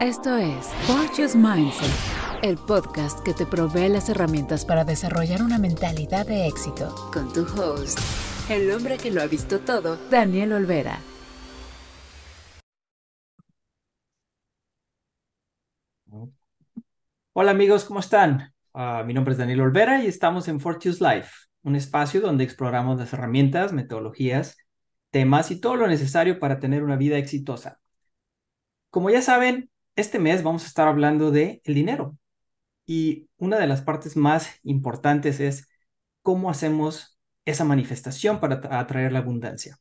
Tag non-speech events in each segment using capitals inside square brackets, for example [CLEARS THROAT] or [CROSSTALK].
Esto es Fortune's Mindset, el podcast que te provee las herramientas para desarrollar una mentalidad de éxito. Con tu host, el hombre que lo ha visto todo, Daniel Olvera. Hola amigos, ¿cómo están? Ah, mi nombre es Daniel Olvera y estamos en Fortune's Life, un espacio donde exploramos las herramientas, metodologías, temas y todo lo necesario para tener una vida exitosa. Como ya saben, este mes vamos a estar hablando de el dinero. Y una de las partes más importantes es cómo hacemos esa manifestación para atraer la abundancia.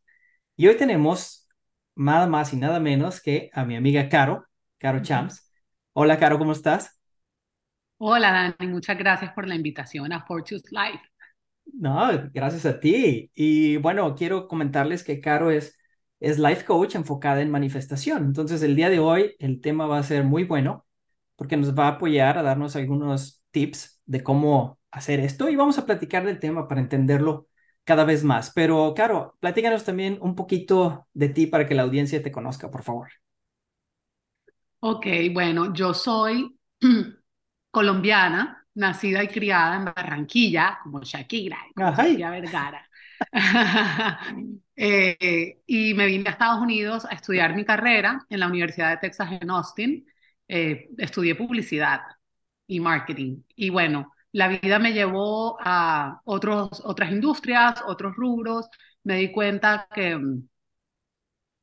Y hoy tenemos nada más y nada menos que a mi amiga Caro, Caro Champs. Hola, Caro, ¿cómo estás? Hola, Dani, muchas gracias por la invitación a Fortune's Life. No, gracias a ti. Y bueno, quiero comentarles que Caro es es life coach enfocada en manifestación. Entonces, el día de hoy el tema va a ser muy bueno porque nos va a apoyar a darnos algunos tips de cómo hacer esto y vamos a platicar del tema para entenderlo cada vez más. Pero, Caro, platícanos también un poquito de ti para que la audiencia te conozca, por favor. Ok, bueno, yo soy [CLEARS THROAT] colombiana, nacida y criada en Barranquilla, como Shakira, como Shakira Vergara. [LAUGHS] Eh, y me vine a Estados Unidos a estudiar mi carrera en la Universidad de Texas en Austin. Eh, estudié publicidad y marketing. Y bueno, la vida me llevó a otros, otras industrias, otros rubros. Me di cuenta que,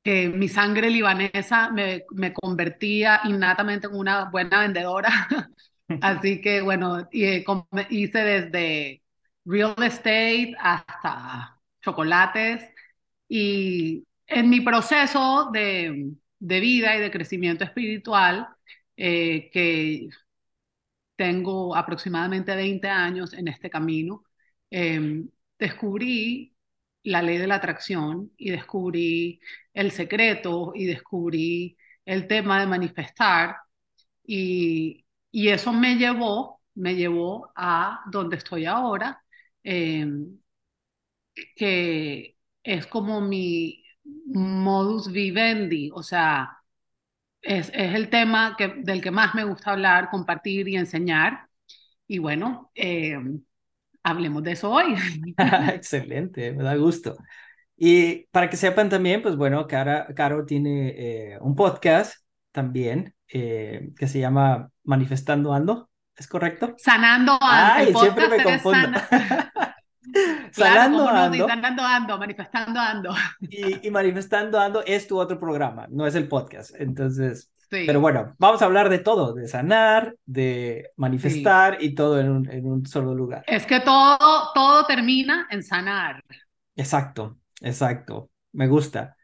que mi sangre libanesa me, me convertía innatamente en una buena vendedora. [LAUGHS] Así que bueno, eh, hice desde real estate hasta chocolates. Y en mi proceso de, de vida y de crecimiento espiritual, eh, que tengo aproximadamente 20 años en este camino, em, descubrí la ley de la atracción y descubrí el secreto y descubrí el tema de manifestar y, y eso me llevó, me llevó a donde estoy ahora, Em, que es como mi modus vivendi, o sea, es, es el tema que, del que más me gusta hablar, compartir y enseñar. Y bueno, em, hablemos de eso hoy. [LAUGHS] Excelente, me da gusto. Y para que sepan también, pues bueno, Caro tiene eh, un podcast también eh, que se llama Manifestando Ando. ¿Es correcto? Sanando ando. Ay, siempre me confundo. [LAUGHS] [LAUGHS] Sanando ando. sanando ando, manifestando ando. [LAUGHS] Y, manifestando ando es tu otro programa, no es el podcast. Entonces, pero bueno, vamos a hablar de todo, de sanar, de manifestar y todo en un, en un solo lugar. Es que todo, todo termina en sanar. Exacto, exacto. Me gusta.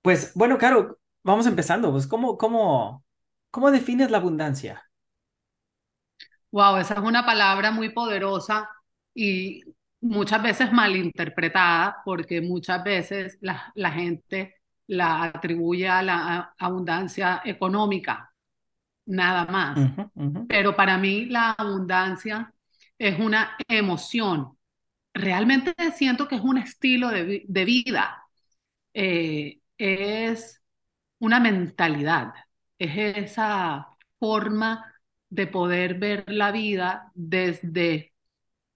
Pues bueno, Caro, vamos empezando. Pues, ¿cómo, cómo, cómo defines la abundancia? Wow, esa es una palabra muy poderosa y muchas veces malinterpretada porque muchas veces la, la gente la atribuye a la abundancia económica, nada más. Pero para mí la abundancia es una emoción. Realmente siento que es un estilo de, de vida. Eh, es una mentalidad, es esa forma de poder ver la vida desde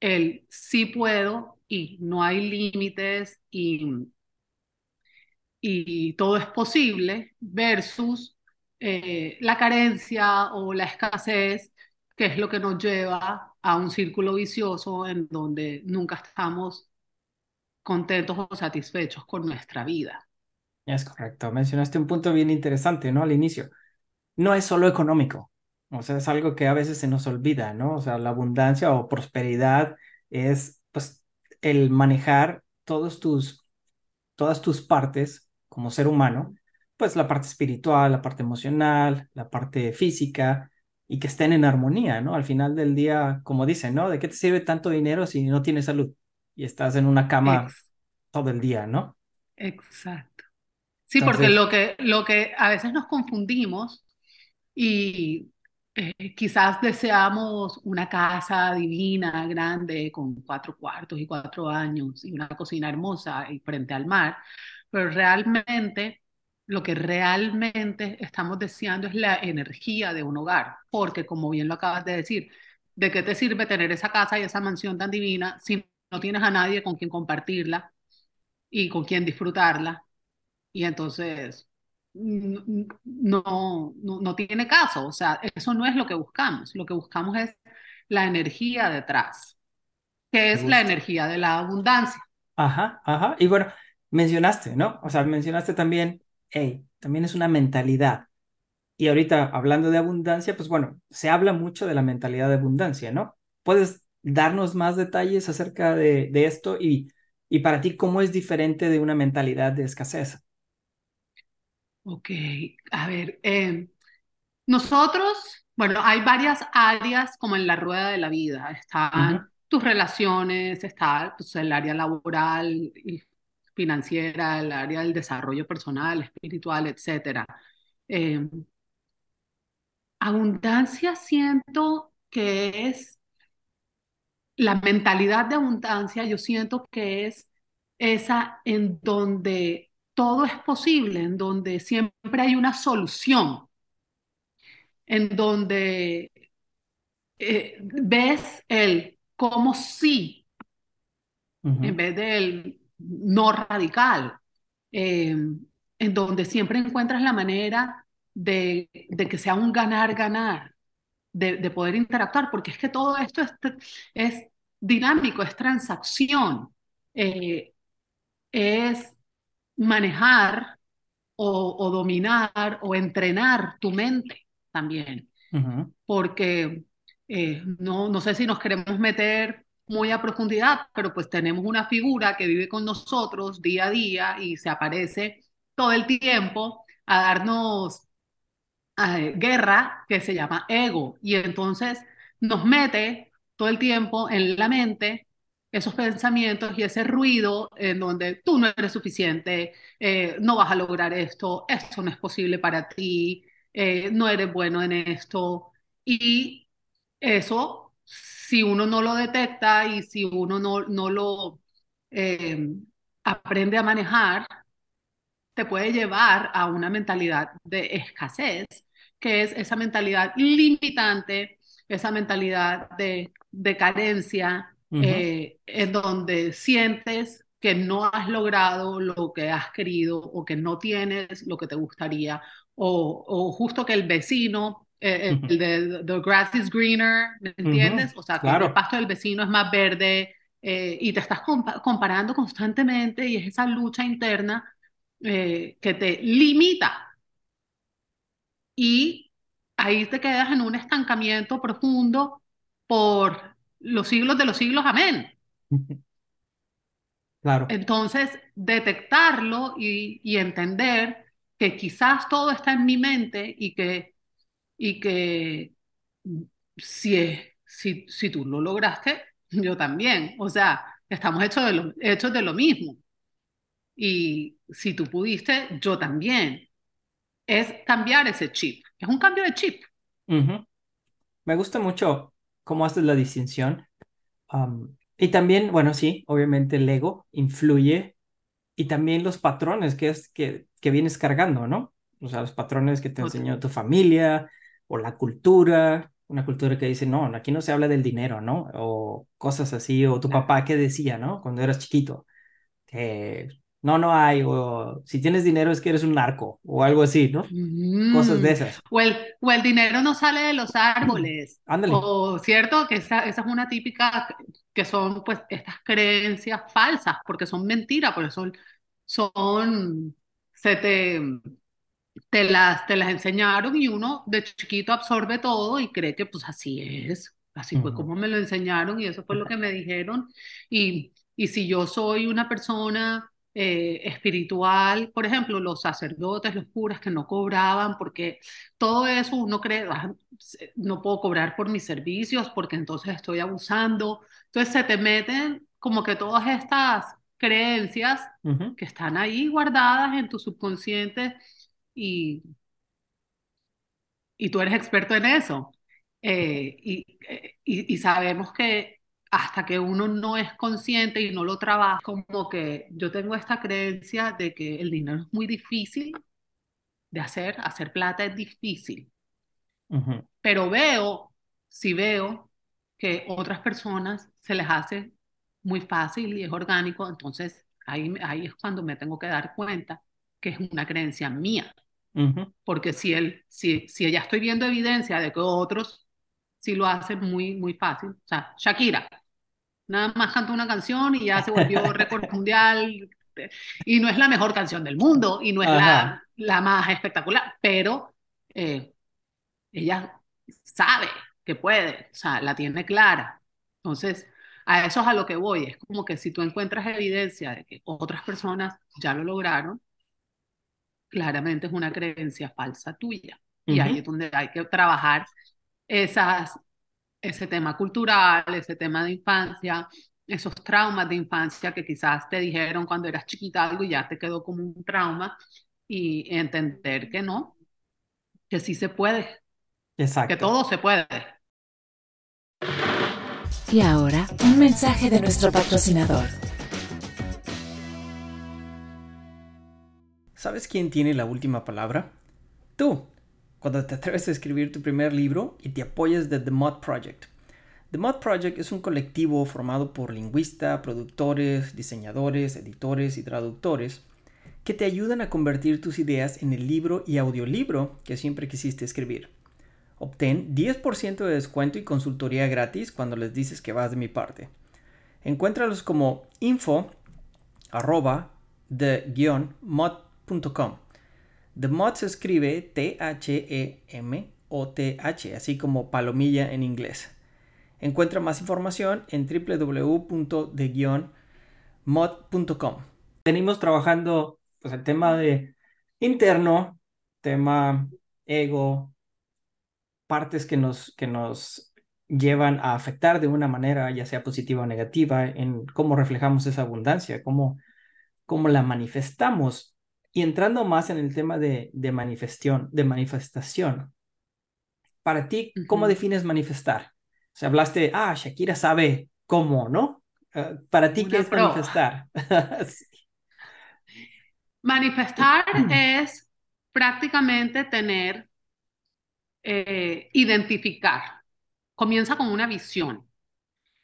el sí puedo y no hay límites y, y todo es posible versus eh, la carencia o la escasez, que es lo que nos lleva a un círculo vicioso en donde nunca estamos contentos o satisfechos con nuestra vida. Es correcto, mencionaste un punto bien interesante, ¿no? Al inicio. No es solo económico, o sea, es algo que a veces se nos olvida, ¿no? O sea, la abundancia o prosperidad es, pues, el manejar todos tus, todas tus partes como ser humano, pues la parte espiritual, la parte emocional, la parte física, y que estén en armonía, ¿no? Al final del día, como dicen, ¿no? ¿De qué te sirve tanto dinero si no tienes salud y estás en una cama todo el día, ¿no? Exacto. Sí, porque lo que, lo que a veces nos confundimos y eh, quizás deseamos una casa divina, grande, con cuatro cuartos y cuatro años y una cocina hermosa y frente al mar, pero realmente lo que realmente estamos deseando es la energía de un hogar, porque como bien lo acabas de decir, ¿de qué te sirve tener esa casa y esa mansión tan divina si no tienes a nadie con quien compartirla y con quien disfrutarla? Y entonces no, no, no tiene caso, o sea, eso no es lo que buscamos, lo que buscamos es la energía detrás, que es la energía de la abundancia. Ajá, ajá. Y bueno, mencionaste, ¿no? O sea, mencionaste también, hey, también es una mentalidad. Y ahorita hablando de abundancia, pues bueno, se habla mucho de la mentalidad de abundancia, ¿no? ¿Puedes darnos más detalles acerca de, de esto y, y para ti cómo es diferente de una mentalidad de escasez? Ok, a ver, eh, nosotros, bueno, hay varias áreas como en la rueda de la vida. Están tus relaciones, está pues, el área laboral y financiera, el área del desarrollo personal, espiritual, etc. Eh, abundancia siento que es la mentalidad de abundancia, yo siento que es esa en donde todo es posible, en donde siempre hay una solución, en donde eh, ves el cómo sí, en vez del no radical, eh, en donde siempre encuentras la manera de, que sea un ganar-ganar, de, poder interactuar, porque es que todo esto es, es dinámico, es transacción, eh, es manejar o, dominar o entrenar tu mente también, porque eh, no, no sé si nos queremos meter muy a profundidad, pero pues tenemos una figura que vive con nosotros día a día y se aparece todo el tiempo a darnos eh, guerra que se llama ego. Y entonces nos mete todo el tiempo en la mente esos pensamientos y ese ruido en donde tú no eres suficiente, eh, no vas a lograr esto, esto no es posible para ti, eh, no eres bueno en esto. Y eso si uno no lo detecta y si uno no, no lo eh, aprende a manejar, te puede llevar a una mentalidad de escasez, que es esa mentalidad limitante, esa mentalidad de, de carencia, eh, en donde sientes que no has logrado lo que has querido o que no tienes lo que te gustaría, o, o justo que el vecino eh, el de the grass is greener, ¿me entiendes? O sea, que el pasto del vecino es más verde eh, y te estás comparando constantemente y es esa lucha interna eh, que te limita. Y ahí te quedas en un estancamiento profundo por los siglos de los siglos, amén. [LAUGHS] Claro. Entonces, detectarlo y, y entender que quizás todo está en mi mente y que y que si, si, si tú lo lograste, [LAUGHS] yo también. O sea, estamos hechos de lo, hechos de lo mismo. Y si tú pudiste, yo también. Es cambiar ese chip. Es un cambio de chip. Me gusta mucho cómo haces la distinción. y también, bueno, sí, obviamente el ego influye y también los patrones que, es, que, que vienes cargando, ¿no? O sea, los patrones que te enseñó tu familia, o la cultura, una cultura que dice, no, aquí no se habla del dinero, ¿no? O cosas así, o tu papá que decía, ¿no? Cuando eras chiquito, que no, no hay, o si tienes dinero es que eres un narco, o algo así, ¿no? Cosas de esas. O el, o el dinero no sale de los árboles. [CLEARS THROAT] Ándale. O cierto, que esa, esa es una típica, que son pues estas creencias falsas, porque son mentiras, porque son, son, se te te las, te las enseñaron y uno de chiquito absorbe todo y cree que pues así es, así fue como me lo enseñaron y eso fue lo que me dijeron. Y, y si yo soy una persona eh, espiritual, por ejemplo, los sacerdotes, los curas que no cobraban, porque todo eso uno cree, ah, no puedo cobrar por mis servicios porque entonces estoy abusando. Entonces se te meten como que todas estas creencias que están ahí guardadas en tu subconsciente y, y tú eres experto en eso. Eh, eh, y, y, sabemos que hasta que uno no es consciente y no lo trabaja, como que yo tengo esta creencia de que el dinero es muy difícil de hacer, hacer plata es difícil. Ujú. Pero veo, si veo que otras personas se les hace muy fácil y es orgánico, entonces ahí, ahí es cuando me tengo que dar cuenta que es una creencia mía. Ujú. Porque si, él, si, si ya estoy viendo evidencia de que otros sí lo hacen muy, muy fácil, o sea, Shakira, nada más cantó una canción y ya se volvió [LAUGHS] récord mundial, y no es la mejor canción del mundo, y no es la, la más espectacular, pero eh, ella sabe que puede, o sea, la tiene clara. Entonces, a eso es a lo que voy, es como que si tú encuentras evidencia de que otras personas ya lo lograron, claramente es una creencia falsa tuya. Y ahí es donde hay que trabajar esas, ese tema cultural, ese tema de infancia, esos traumas de infancia que quizás te dijeron cuando eras chiquita algo y ya te quedó como un trauma y entender que no, que sí se puede, que Exacto. todo se puede. Y ahora, un mensaje de nuestro patrocinador. ¿Sabes quién tiene la última palabra? Tú, cuando te atreves a escribir tu primer libro y te apoyas de The Mod Project. The Mod Project es un colectivo formado por lingüistas, productores, diseñadores, editores y traductores que te ayudan a convertir tus ideas en el libro y audiolibro que siempre quisiste escribir. Obtén 10% de descuento y consultoría gratis cuando les dices que vas de mi parte. Encuéntralos como info arroba the-mod.com. The Mod se escribe T-H-E-M-O-T-H, así como palomilla en inglés. Encuentra más información en www.the-mod.com. Venimos trabajando pues, el tema de interno, tema ego, partes que nos, que nos llevan a afectar de una manera, ya sea positiva o negativa, en cómo reflejamos esa abundancia, cómo, cómo la manifestamos. Y entrando más en el tema de, de manifestación, de manifestación, para ti, ¿cómo defines manifestar? O sea, hablaste, ah, Shakira sabe cómo, ¿no? Uh, para ti, ¿qué es pro. manifestar? [LAUGHS] Sí. Manifestar [CLEARS THROAT] es prácticamente tener, eh, identificar. Comienza con una visión.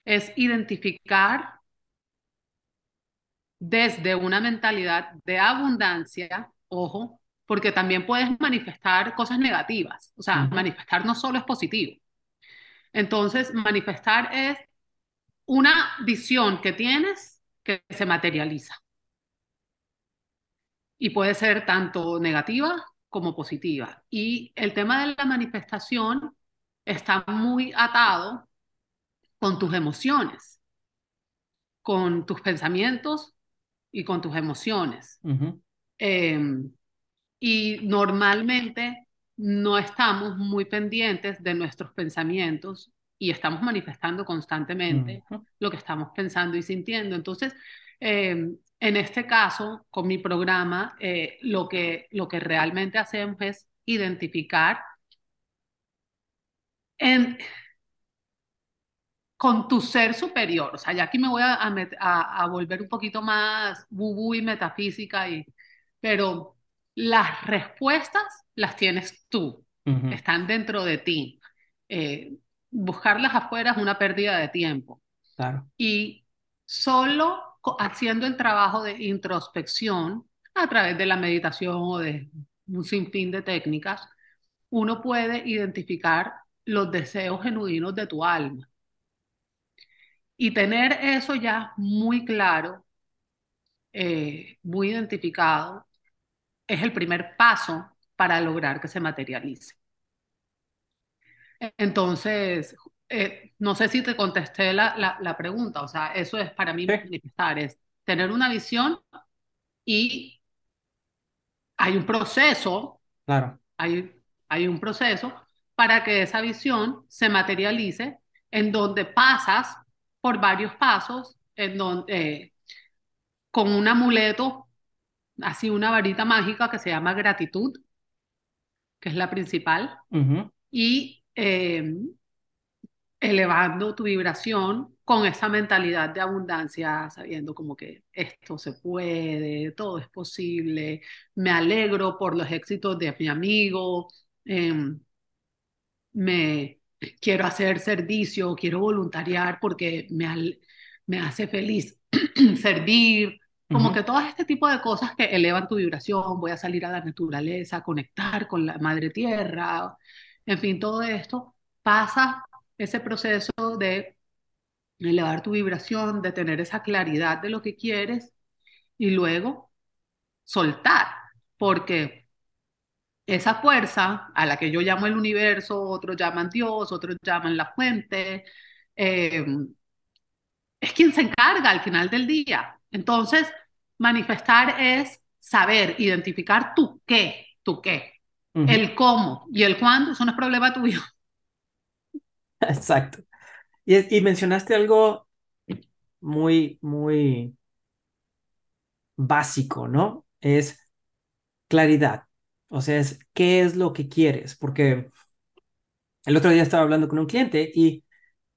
Es identificar desde una mentalidad de abundancia, ojo, porque también puedes manifestar cosas negativas. O sea, manifestar no solo es positivo. Entonces, manifestar es una visión que tienes que se materializa. Y puede ser tanto negativa como positiva. Y el tema de la manifestación está muy atado con tus emociones, con tus pensamientos y con tus emociones. Eh, y normalmente no estamos muy pendientes de nuestros pensamientos y estamos manifestando constantemente lo que estamos pensando y sintiendo. Entonces, eh, en este caso, con mi programa, eh, lo, que, lo que realmente hacemos es identificar en, con tu ser superior. O sea, ya aquí me voy a, a, volver un poquito más woo y metafísica, y, pero las respuestas las tienes tú, están dentro de ti. Eh, buscarlas afuera es una pérdida de tiempo. Claro. Y solo haciendo el trabajo de introspección a través de la meditación o de un sinfín de técnicas, uno puede identificar los deseos genuinos de tu alma. Y tener eso ya muy claro, eh, muy identificado, es el primer paso para lograr que se materialice. Entonces, eh, no sé si te contesté la, la, la pregunta, o sea, eso es para mí manifestar, es tener una visión y hay un proceso, Claro. hay, hay un proceso para que esa visión se materialice en donde pasas por varios pasos, en donde eh, con un amuleto, así una varita mágica que se llama gratitud, que es la principal, y eh, elevando tu vibración con esa mentalidad de abundancia, sabiendo como que esto se puede, todo es posible, me alegro por los éxitos de mi amigo, em, me quiero hacer servicio, quiero voluntariar porque me, me hace feliz [CLEARS THROAT] servir, como que todo este tipo de cosas que elevan tu vibración, voy a salir a la naturaleza, conectar con la madre tierra, en fin, todo esto pasa ese proceso de elevar tu vibración, de tener esa claridad de lo que quieres y luego soltar, porque esa fuerza a la que yo llamo el universo, otros llaman Dios, otros llaman la fuente, eh, es quien se encarga al final del día. Entonces, manifestar es saber, identificar tu qué, tu qué. El cómo y el cuándo, eso no es problema tuyo. [LAUGHS] Exacto. Y, mencionaste algo muy, muy básico, ¿no? Es claridad. O sea, es qué es lo que quieres. Porque el otro día estaba hablando con un cliente y,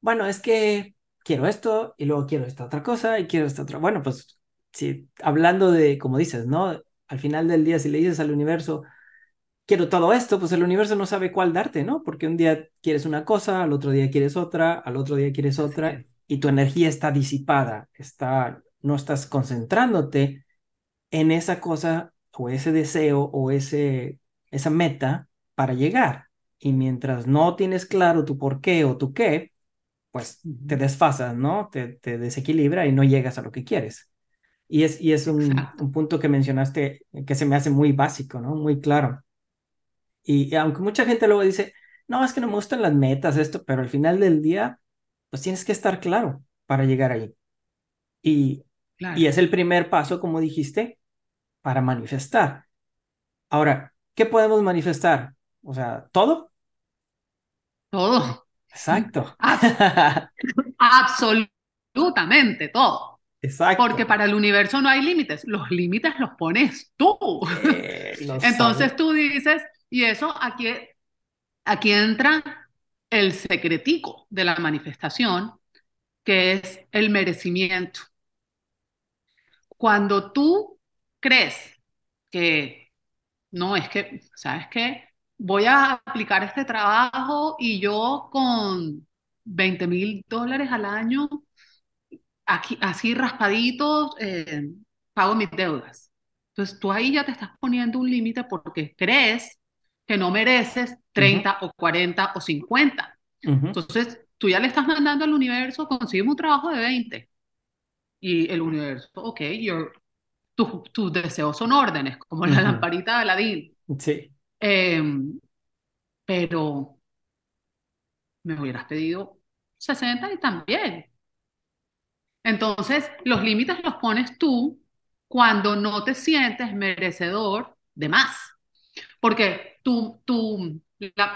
bueno, es que quiero esto y luego quiero esta otra cosa y quiero esta otra. Bueno, pues sí, hablando de, como dices, ¿no? Al final del día, si le dices al universo, quiero todo esto, pues el universo no sabe cuál darte, ¿no? Porque un día quieres una cosa, al otro día quieres otra, al otro día quieres otra, y tu energía está disipada, está, no estás concentrándote en esa cosa o ese deseo o ese, esa meta para llegar. Y mientras no tienes claro tu por qué o tu qué, pues te desfasas, ¿no? Te, te desequilibra y no llegas a lo que quieres. Y es, y es un, un, punto que mencionaste que se me hace muy básico, ¿no? Muy claro. Y, aunque mucha gente luego dice, no, es que no me gustan las metas, esto, pero al final del día, pues tienes que estar claro para llegar ahí. Y, y es el primer paso, como dijiste, para manifestar. Ahora, ¿qué podemos manifestar? O sea, ¿todo? Todo. Exacto. Absolutamente todo. Exacto. Porque para el universo no hay límites, los límites los pones tú. Eh, [LAUGHS] Entonces tú dices, y eso aquí, aquí entra el secretico de la manifestación, que es el merecimiento. Cuando tú crees que, no, es que, ¿sabes qué? Voy a aplicar este trabajo y yo con 20 mil dólares al año, aquí, así raspaditos, eh, pago mis deudas. Entonces tú ahí ya te estás poniendo un límite porque crees que no mereces 30 o 40 o 50. Entonces, tú ya le estás mandando al universo, consigues un trabajo de 20. Y el universo, ok, tus deseos son órdenes, como la lamparita de Aladín. Sí. Em, pero me hubieras pedido 60 y también. Entonces, los límites los pones tú cuando no te sientes merecedor de más. Porque tu, tu,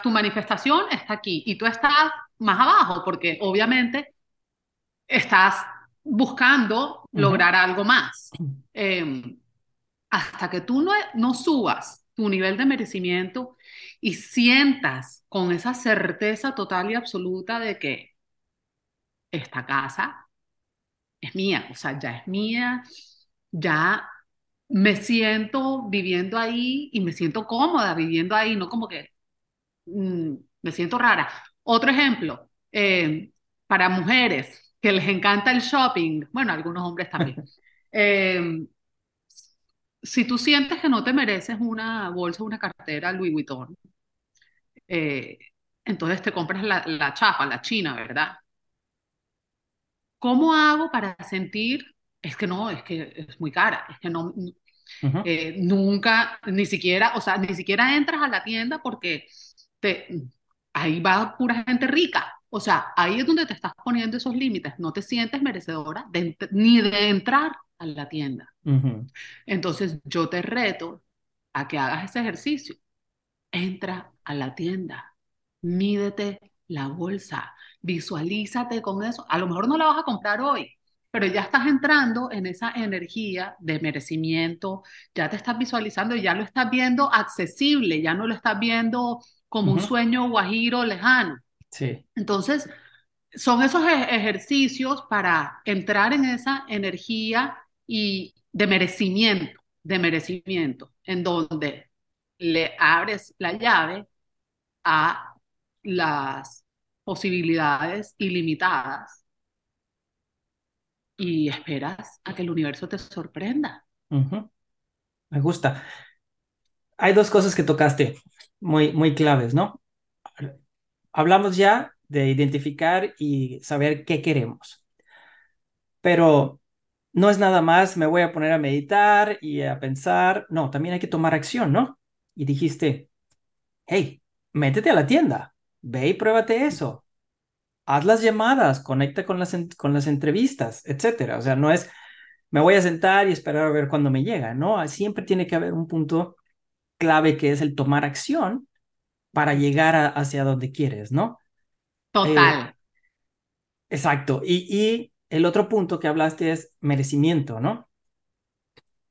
tu manifestación está aquí y tú estás más abajo porque obviamente estás buscando lograr algo más. Em, hasta que tú no, no subas tu nivel de merecimiento y sientas con esa certeza total y absoluta de que esta casa es mía, o sea, ya es mía, ya me siento viviendo ahí y me siento cómoda viviendo ahí, no como que mm, me siento rara. Otro ejemplo, eh, para mujeres que les encanta el shopping, bueno, algunos hombres también. [LAUGHS] Eh, si tú sientes que no te mereces una bolsa, una cartera Louis Vuitton, eh, entonces te compras la, la chapa, la china, ¿verdad? ¿Cómo hago para sentir es que no, es que es muy cara, es que no, eh, nunca, ni siquiera, o sea, ni siquiera entras a la tienda porque te, ahí va pura gente rica. O sea, ahí es donde te estás poniendo esos límites. No te sientes merecedora ni de entrar a la tienda. Entonces, yo te reto a que hagas ese ejercicio. Entra a la tienda, mídete la bolsa, visualízate con eso. A lo mejor no la vas a comprar hoy, pero ya estás entrando en esa energía de merecimiento, ya te estás visualizando y ya lo estás viendo accesible, ya no lo estás viendo como un sueño guajiro lejano. Sí. Entonces, son esos e-, ejercicios para entrar en esa energía y de merecimiento, de merecimiento, en donde le abres la llave a las posibilidades ilimitadas y esperas a que el universo te sorprenda. Me gusta. Hay dos cosas que tocaste muy, muy claves, ¿no? Hablamos ya de identificar y saber qué queremos. Pero no es nada más, me voy a poner a meditar y a pensar. No, también hay que tomar acción, ¿no? Y dijiste, hey, métete a la tienda, ve y pruébate eso. Haz las llamadas, conecta con las, con las entrevistas, etcétera. O sea, no es, me voy a sentar y esperar a ver cuándo me llega, ¿no? Siempre tiene que haber un punto clave que es el tomar acción para llegar hacia donde quieres, ¿no? Total. Eh, exacto. Y, y el otro punto que hablaste es merecimiento, ¿no?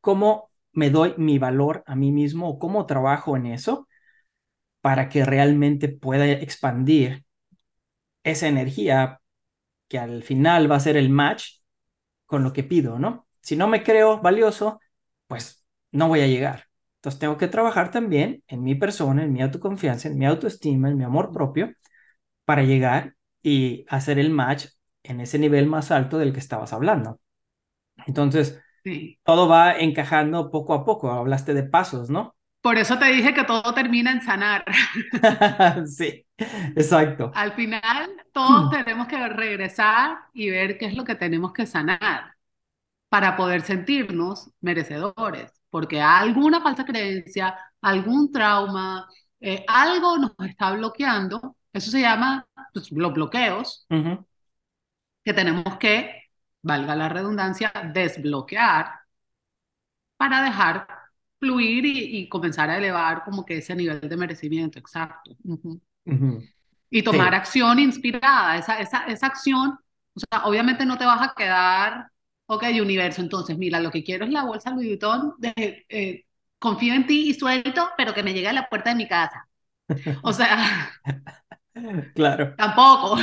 ¿Cómo me doy mi valor a mí mismo o cómo trabajo en eso para que realmente pueda expandir esa energía que al final va a ser el match con lo que pido, ¿no? Si no me creo valioso, pues no voy a llegar. Entonces tengo que trabajar también en mi persona, en mi autoconfianza, en mi autoestima, en mi amor propio, para llegar y hacer el match en ese nivel más alto del que estabas hablando. Entonces, todo va encajando poco a poco. Hablaste de pasos, ¿no? Por eso te dije que todo termina en sanar. [LAUGHS] sí, exacto. Al final, todos hmm. tenemos que regresar y ver qué es lo que tenemos que sanar para poder sentirnos merecedores, porque alguna falsa creencia, algún trauma, eh, algo nos está bloqueando. Eso se llama pues, los bloqueos, que tenemos que, valga la redundancia, desbloquear para dejar fluir y, comenzar a elevar como que ese nivel de merecimiento, exacto. Y tomar acción inspirada, esa, esa, esa acción, o sea, obviamente no te vas a quedar, ok, universo, entonces mira, lo que quiero es la bolsa Louis Vuitton, de, eh, confío en ti y suelto, pero que me llegue a la puerta de mi casa. O sea... [LAUGHS] Claro. Tampoco.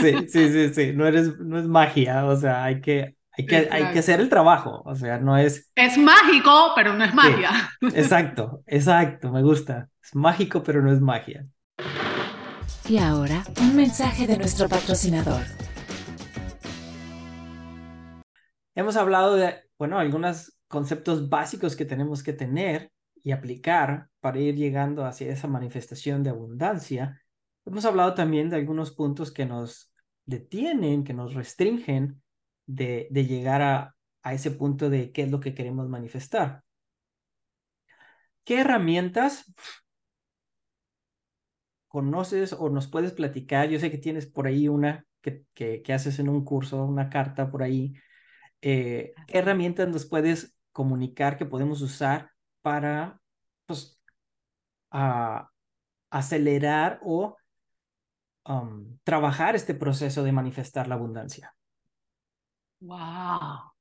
Sí, sí, sí, sí, no, eres, no es magia, o sea, hay que, hay que, hay que hacer el trabajo, o sea, no es... Es mágico, pero no es magia. exacto, exacto, me gusta. Es mágico, pero no es magia. Y ahora, un mensaje de nuestro patrocinador. Hemos hablado de, bueno, algunos conceptos básicos que tenemos que tener y aplicar para ir llegando hacia esa manifestación de abundancia. Hemos hablado también de algunos puntos que nos detienen, que nos restringen de, llegar a, a ese punto de qué es lo que queremos manifestar. ¿Qué herramientas conoces o nos puedes platicar? Yo sé que tienes por ahí una que, que, haces en un curso, una carta por ahí. Eh, ¿Qué herramientas nos puedes comunicar que podemos usar para pues, acelerar o um, trabajar este proceso de manifestar la abundancia? Wow.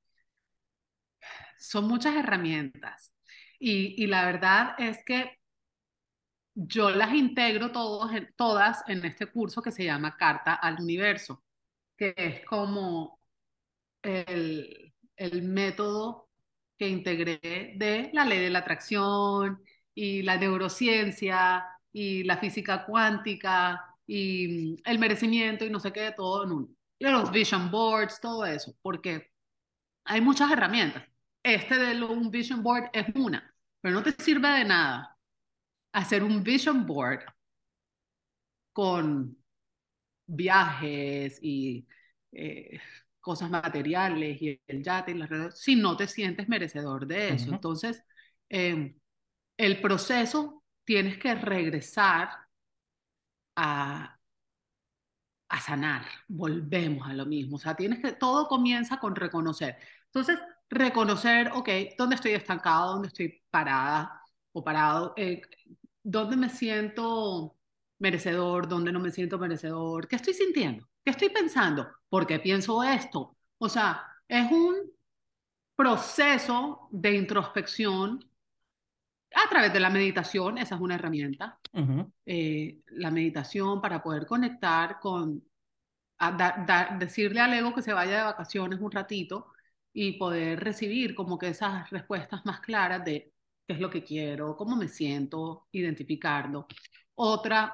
Son muchas herramientas. Y, y la verdad es que yo las integro todos, todas en este curso que se llama Carta al Universo, que es como el, el método que integré de la ley de la atracción y la neurociencia y la física cuántica y el merecimiento y no sé qué, todo en uno los vision boards, todo eso, porque hay muchas herramientas. Este de un vision board es una, pero no te sirve de nada hacer un vision board con viajes y eh, cosas materiales y el yate y las redes, si no te sientes merecedor de eso. Entonces, em, el proceso tienes que regresar a, a sanar, volvemos a lo mismo. O sea, tienes que, todo comienza con reconocer. Entonces, reconocer, ok, ¿dónde estoy estancado? ¿Dónde estoy parada o parado? Eh, ¿Dónde me siento merecedor? ¿Dónde no me siento merecedor? ¿Qué estoy sintiendo? ¿Qué estoy pensando? ¿Por qué pienso esto? O sea, es un proceso de introspección a través de la meditación, esa es una herramienta. Eh, la meditación para poder conectar con decirle al ego que se vaya de vacaciones un ratito y poder recibir como que esas respuestas más claras de qué es lo que quiero, cómo me siento, identificarlo. Otra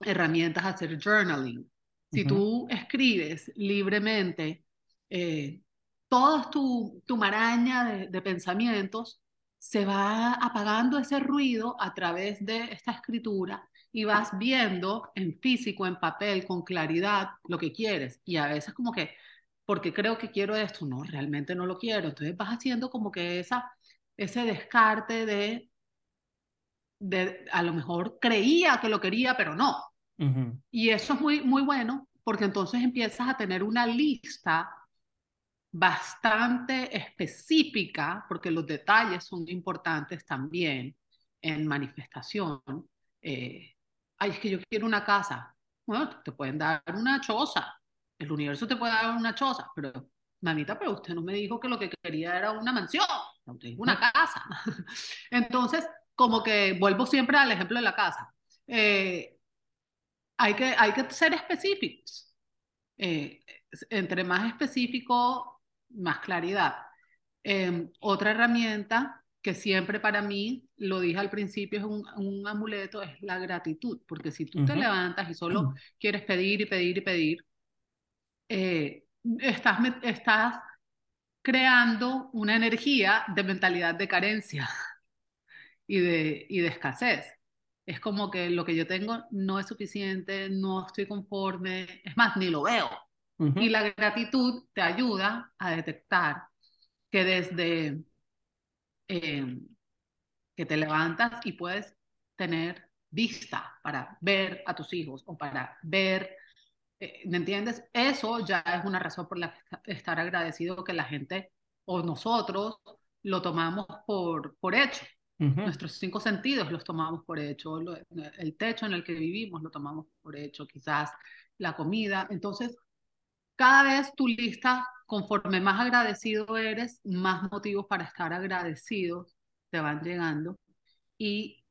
herramienta es hacer journaling. Si tú escribes libremente eh, toda tu, tu maraña de, de pensamientos, se va apagando ese ruido a través de esta escritura y vas viendo en físico, en papel, con claridad lo que quieres. Y a veces como que, porque creo que quiero esto, no, realmente no lo quiero. Entonces vas haciendo como que esa, ese descarte de, de a lo mejor creía que lo quería, pero no. Y eso es muy, muy bueno porque entonces empiezas a tener una lista bastante específica, porque los detalles son importantes también en manifestación. Eh, ay, es que yo quiero una casa. Bueno, te pueden dar una choza. El universo te puede dar una choza, pero mamita, pero usted no me dijo que lo que quería era una mansión, usted dijo una casa. [LAUGHS] Entonces, como que vuelvo siempre al ejemplo de la casa. Eh, hay, que, hay que ser específicos. Eh, entre más específico, más claridad. Em, otra herramienta que siempre para mí, lo dije al principio, es un, amuleto, es la gratitud, porque si tú te levantas y solo quieres pedir y pedir y pedir, eh, estás, estás creando una energía de mentalidad de carencia [LAUGHS] y de, y de escasez. Es como que lo que yo tengo no es suficiente, no estoy conforme, es más, ni lo veo. Y la gratitud te ayuda a detectar que desde eh, que te levantas y puedes tener vista para ver a tus hijos o para ver, eh, ¿me entiendes? Eso ya es una razón por la que estar agradecido que la gente o nosotros lo tomamos por, por hecho. Nuestros cinco sentidos los tomamos por hecho, el techo en el que vivimos lo tomamos por hecho, quizás la comida. Entonces, cada vez tu lista, conforme más agradecido eres, más motivos para estar agradecidos te van llegando. Y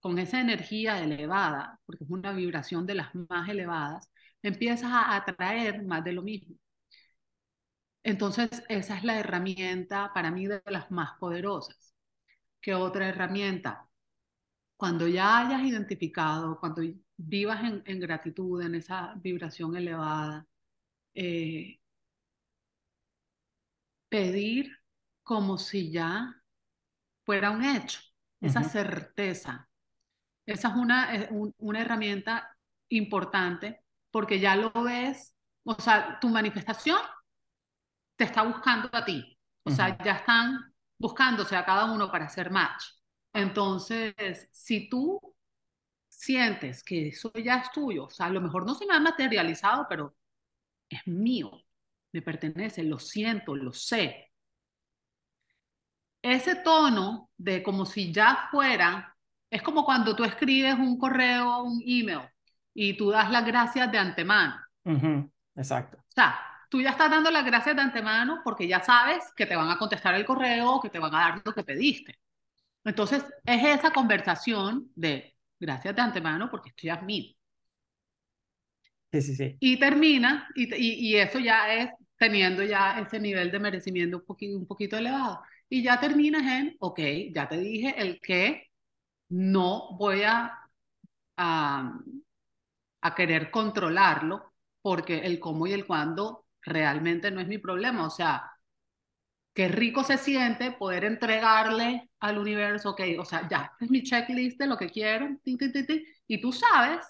con esa energía elevada, porque es una vibración de las más elevadas, empiezas a atraer más de lo mismo. Entonces, esa es la herramienta para mí de las más poderosas. ¿Qué otra herramienta? Cuando ya hayas identificado, cuando vivas en, en gratitud, en esa vibración elevada, eh, pedir como si ya fuera un hecho, esa certeza. Esa es una, eh, una herramienta importante porque ya lo ves, o sea, tu manifestación te está buscando a ti, o sea, ya están buscándose a cada uno para hacer match. Entonces, si tú sientes que eso ya es tuyo, o sea, a lo mejor no se me ha materializado, pero es mío, me pertenece, lo siento, lo sé. Ese tono de como si ya fuera, es como cuando tú escribes un correo, un email, y tú das las gracias de antemano. Exacto. O sea, tú ya estás dando las gracias de antemano porque ya sabes que te van a contestar el correo, que te van a dar lo que pediste. Entonces, es esa conversación de gracias de antemano porque esto ya es mío. Y termina, y, y, eso ya es teniendo ya ese nivel de merecimiento un poquito, un poquito elevado. Y ya terminas en, ok, ya te dije el que no voy a, a, a querer controlarlo, porque el cómo y el cuándo realmente no es mi problema. O sea, qué rico se siente poder entregarle al universo, ok, o sea, ya, es mi checklist de lo que quiero, y tú sabes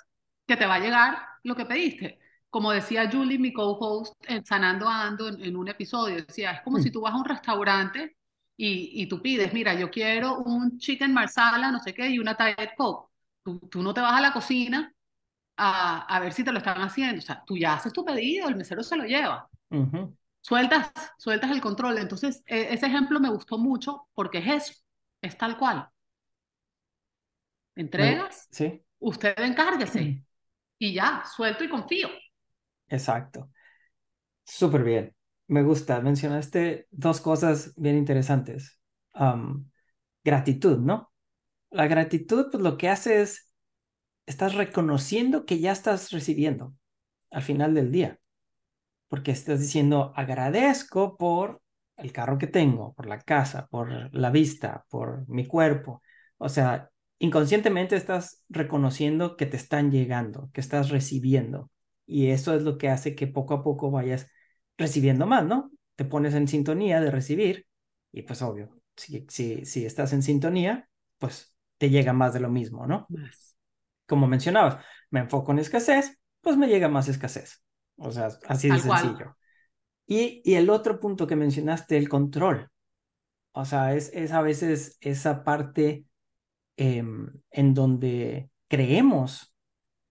que te va a llegar lo que pediste. Como decía Julie, mi co-host en Sanando Ando en, un episodio, decía, es como si tú vas a un restaurante y, y, tú pides, mira, yo quiero un chicken marsala, no sé qué, y una Diet Coke. Tú, tú no te vas a la cocina a, a, ver si te lo están haciendo. O sea, tú ya haces tu pedido, el mesero se lo lleva. Sueltas, sueltas el control. Entonces, e, ese ejemplo me gustó mucho porque es eso, es tal cual. Entregas, sí. usted encárguese y ya, suelto y confío. Exacto. Súper bien. Me gusta. Mencionaste dos cosas bien interesantes. gratitud, ¿no? La gratitud, pues lo que hace es, estás reconociendo que ya estás recibiendo. al final del día, porque estás diciendo agradezco por el carro que tengo, por la casa, por la vista, por mi cuerpo. O sea, inconscientemente estás reconociendo que te están llegando, que estás recibiendo. Y eso es lo que hace que poco a poco vayas recibiendo más, ¿no? Te pones en sintonía de recibir y pues obvio, si, si, estás en sintonía, pues te llega más de lo mismo, ¿no? Más. Como mencionabas, me enfoco en escasez, pues me llega más escasez. O sea, así de sencillo. Y, y el otro punto que mencionaste, el control. O sea, es, es a veces esa parte em, en donde creemos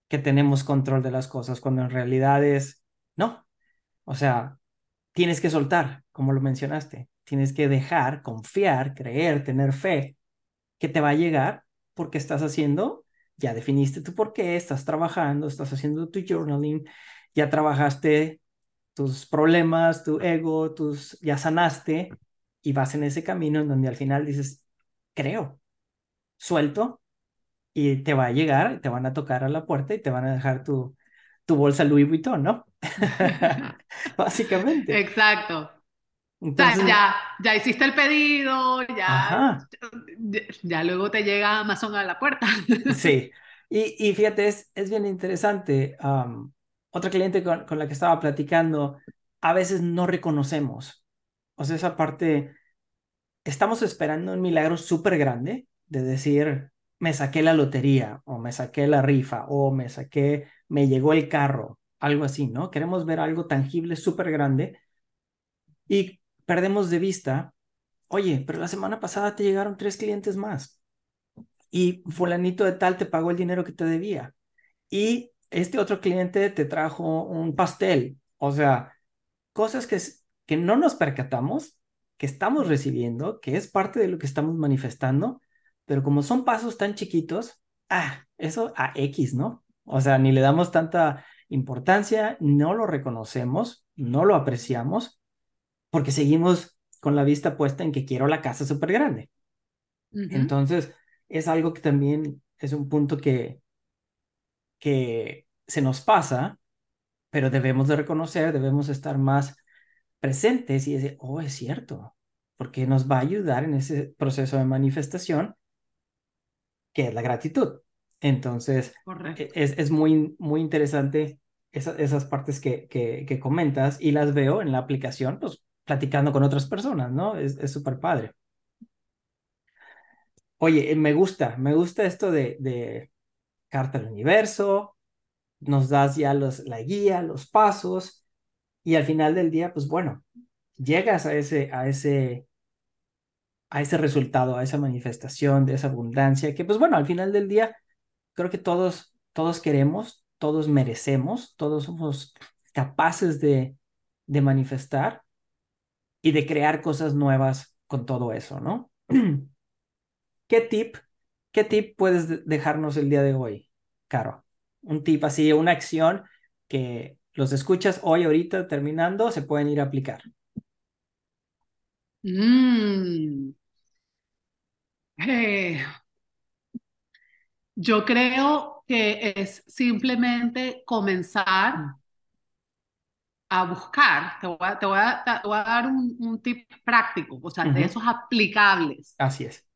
que tenemos control de las cosas, cuando en realidad es, no. O sea, tienes que soltar, como lo mencionaste. Tienes que dejar, confiar, creer, tener fe que te va a llegar porque estás haciendo, ya definiste tu por qué, estás trabajando, estás haciendo tu journaling, ya trabajaste tus problemas, tu ego, tus, ya sanaste y vas en ese camino en donde al final dices, creo, suelto y te va a llegar, te van a tocar a la puerta y te van a dejar tu, tu bolsa Louis Vuitton, ¿no? [LAUGHS] [LAUGHS] Básicamente. Exacto. O sea, Entonces, ya, ya hiciste el pedido, ya, ya, ya luego te llega Amazon a la puerta. [LAUGHS] Sí, y, y fíjate, es, es bien interesante. otra cliente con, con la que estaba platicando, a veces no reconocemos. O sea, esa parte, estamos esperando un milagro súper grande de decir, me saqué la lotería, o me saqué la rifa, o me saqué, me llegó el carro, algo así, ¿no? Queremos ver algo tangible súper grande y perdemos de vista, oye, pero la semana pasada te llegaron tres clientes más y fulanito de tal te pagó el dinero que te debía. Y este otro cliente te trajo un pastel. O sea, cosas que, que no nos percatamos, que estamos recibiendo, que es parte de lo que estamos manifestando, pero como son pasos tan chiquitos, ah, eso a X, ¿no? O sea, ni le damos tanta importancia, no lo reconocemos, no lo apreciamos, porque seguimos con la vista puesta en que quiero la casa súper grande. Ujú. Entonces, es algo que también es un punto que, que se nos pasa, pero debemos de reconocer, debemos estar más presentes y decir, oh, es cierto, porque nos va a ayudar en ese proceso de manifestación, que es la gratitud. Entonces, e- es, es muy, muy interesante esa- esas partes que, que, que comentas y las veo en la aplicación, pues platicando con otras personas, ¿no? Es súper padre. Oye, eh, me gusta, me gusta esto de, de carta al universo, nos das ya los, la guía, los pasos, y al final del día, pues bueno, llegas a ese, a ese, a ese resultado, a esa manifestación de esa abundancia, que pues bueno, al final del día, creo que todos, todos queremos, todos merecemos, todos somos capaces de, de manifestar y de crear cosas nuevas con todo eso, ¿no? [CLEARS THROAT] ¿Qué tip, qué tip puedes de- dejarnos el día de hoy, Caro? Un tip así, una acción que los escuchas hoy, ahorita, terminando, se pueden ir a aplicar. Mm. Eh, yo creo que es simplemente comenzar a buscar. Te voy a, te voy a- te voy a dar un, un tip práctico, o sea, de esos aplicables. Así es.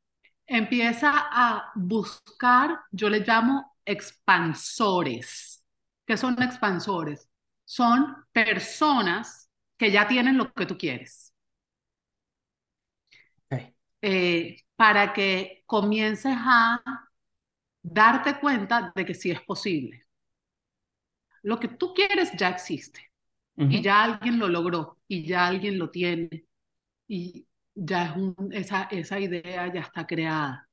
Empieza a buscar, yo le llamo expansores. ¿Qué son expansores? Son personas que ya tienen lo que tú quieres. Ok. eh, para que comiences a darte cuenta de que sí es posible. Lo que tú quieres ya existe y ya alguien lo logró y ya alguien lo tiene y ya es un, esa, esa idea ya está creada.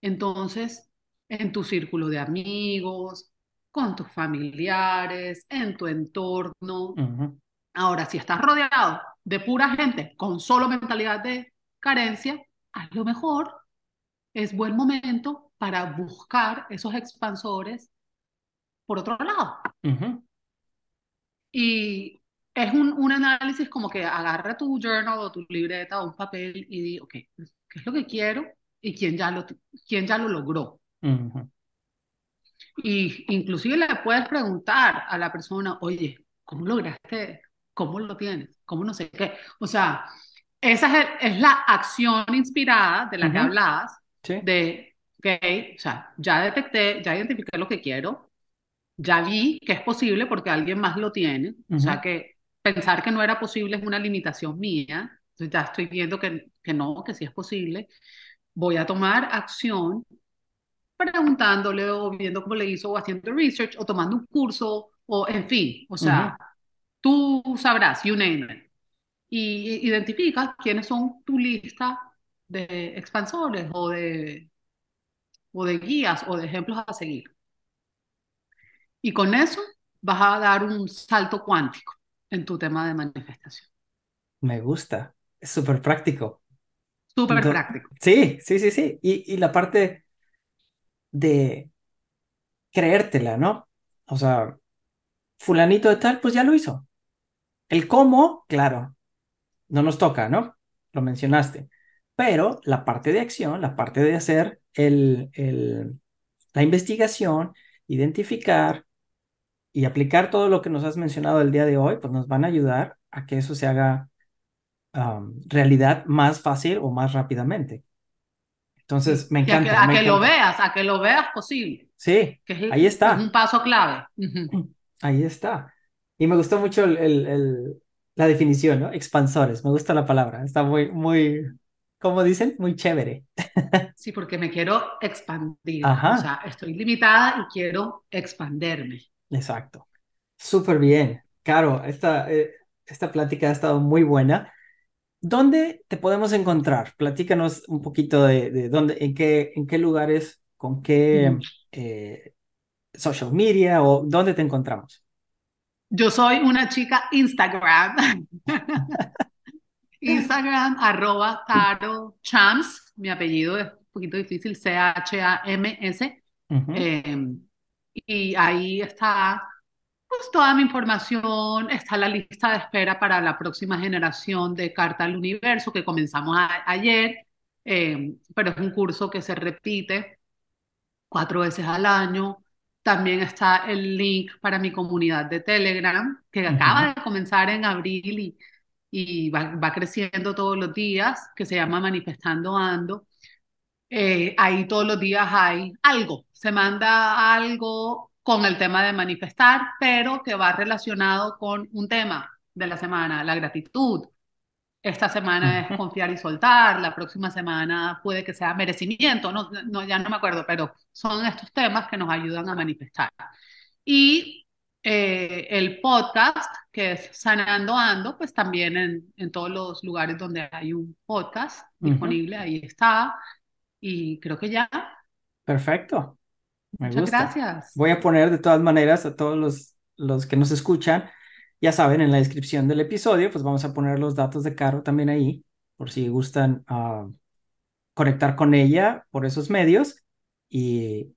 Entonces, en tu círculo de amigos, con tus familiares, en tu entorno. Ahora, si estás rodeado de pura gente con solo mentalidad de carencia, a lo mejor es buen momento para buscar esos expansores por otro lado. Y es un, un análisis como que agarra tu journal o tu libreta o un papel y di, ok, ¿qué es lo que quiero y quién ya lo, quién ya lo logró? Ujú. Y inclusive le puedes preguntar a la persona, oye, ¿cómo lograste? ¿Cómo lo tienes? ¿Cómo no sé qué? O sea, esa es, la acción inspirada de la que hablabas, de, ok, o sea, ya detecté, ya identifiqué lo que quiero, ya vi que es posible porque alguien más lo tiene, o sea, que pensar que no era posible es una limitación mía, entonces ya estoy viendo que, que no, que sí es posible, voy a tomar acción preguntándole o viendo cómo le hizo o haciendo research o tomando un curso o en fin, o sea, tú sabrás, you name it. Y identifica quiénes son tu lista de expansores o de, o de guías o de ejemplos a seguir. Y con eso vas a dar un salto cuántico en tu tema de manifestación. Me gusta, es súper práctico. Súper práctico. Sí, sí, sí, sí. Y, y la parte de creértela, ¿no? O sea, fulanito de tal, pues ya lo hizo. El cómo, claro, no nos toca, ¿no? Lo mencionaste. Pero la parte de acción, la parte de hacer el, el, la investigación, identificar y aplicar todo lo que nos has mencionado el día de hoy, pues nos van a ayudar a que eso se haga realidad más fácil o más rápidamente. Entonces, me encanta. a que, lo veas, a que lo veas posible. Sí, ahí está. Es un paso clave. [CLEARS THROAT] Ahí está. Y me gustó mucho el, el, la definición, ¿no? Expansores, me gusta la palabra, está muy, muy, ¿cómo dicen? Muy chévere. [LAUGHS] Sí, porque me quiero expandir. Ajá. O sea, estoy limitada y quiero expanderme. Exacto. Súper bien. Caro, esta, eh, esta plática ha estado muy buena. ¿Dónde te podemos encontrar? Platícanos un poquito de, dónde, en qué, en qué lugares, con qué eh, social media o dónde te encontramos. Yo soy una chica Instagram. [LAUGHS] Instagram, arroba Caro Chams. Mi apellido es un poquito difícil, C-H-A-M-S. Y ahí está pues, toda mi información. Está la lista de espera para la próxima generación de Carta al Universo que comenzamos ayer. Em, pero es un curso que se repite cuatro veces al año. También está el link para mi comunidad de Telegram, que acaba de comenzar en abril y, y va, creciendo todos los días, que se llama Manifestando Ando. Eh, ahí todos los días hay algo, se manda algo con el tema de manifestar, pero que va relacionado con un tema de la semana, la gratitud, esta semana es confiar y soltar, la próxima semana puede que sea merecimiento, no, no, ya no me acuerdo, pero son estos temas que nos ayudan a manifestar. Y eh, el podcast, que es Sanando Ando, pues también en, en todos los lugares donde hay un podcast disponible, ahí está. Y creo que ya. Perfecto. Me Muchas gracias. Voy a poner de todas maneras a todos los, los que nos escuchan ya saben, en la descripción del episodio, pues vamos a poner los datos de Caro también ahí, por si gustan ah, conectar con ella por esos medios. Y,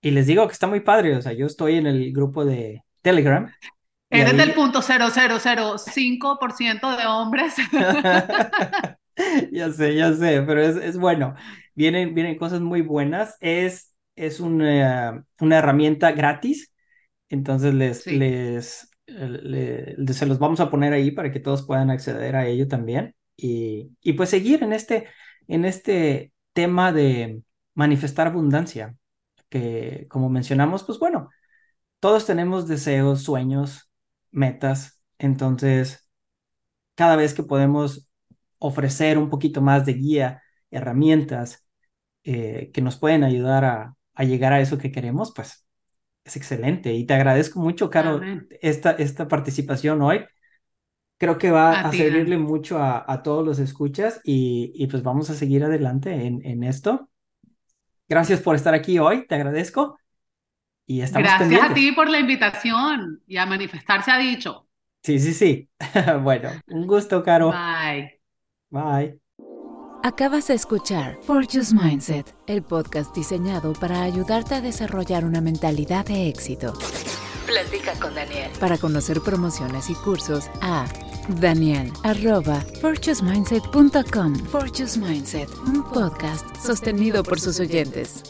y les digo que está muy padre, o sea, yo estoy en el grupo de Telegram. Eres del punto 0005% de hombres. [LAUGHS] ya sé, ya sé, pero es, es bueno. Vienen, vienen cosas muy buenas. Es, es una, una herramienta gratis. Entonces les, les se los vamos a poner ahí para que todos puedan acceder a ello también y, y pues seguir en este, en este tema de manifestar abundancia, que como mencionamos, pues bueno, todos tenemos deseos, sueños, metas, entonces cada vez que podemos ofrecer un poquito más de guía, herramientas eh, que nos pueden ayudar a, a llegar a eso que queremos, pues es excelente y te agradezco mucho, Caro, esta, esta participación hoy. Creo que va a, servirle mucho a, a, todos los escuchas y, y, pues vamos a seguir adelante en, en, esto. Gracias por estar aquí hoy, te agradezco. Y estamos Gracias a ti por la invitación y a manifestarse ha dicho. Sí, sí, sí. [LAUGHS] bueno, un gusto, Caro. Bye. Bye. Acabas de escuchar Fortune's Mindset, el podcast diseñado para ayudarte a desarrollar una mentalidad de éxito. Platica con Daniel. Para conocer promociones y cursos a Daniel arroba Mindset, un podcast sostenido por sus oyentes.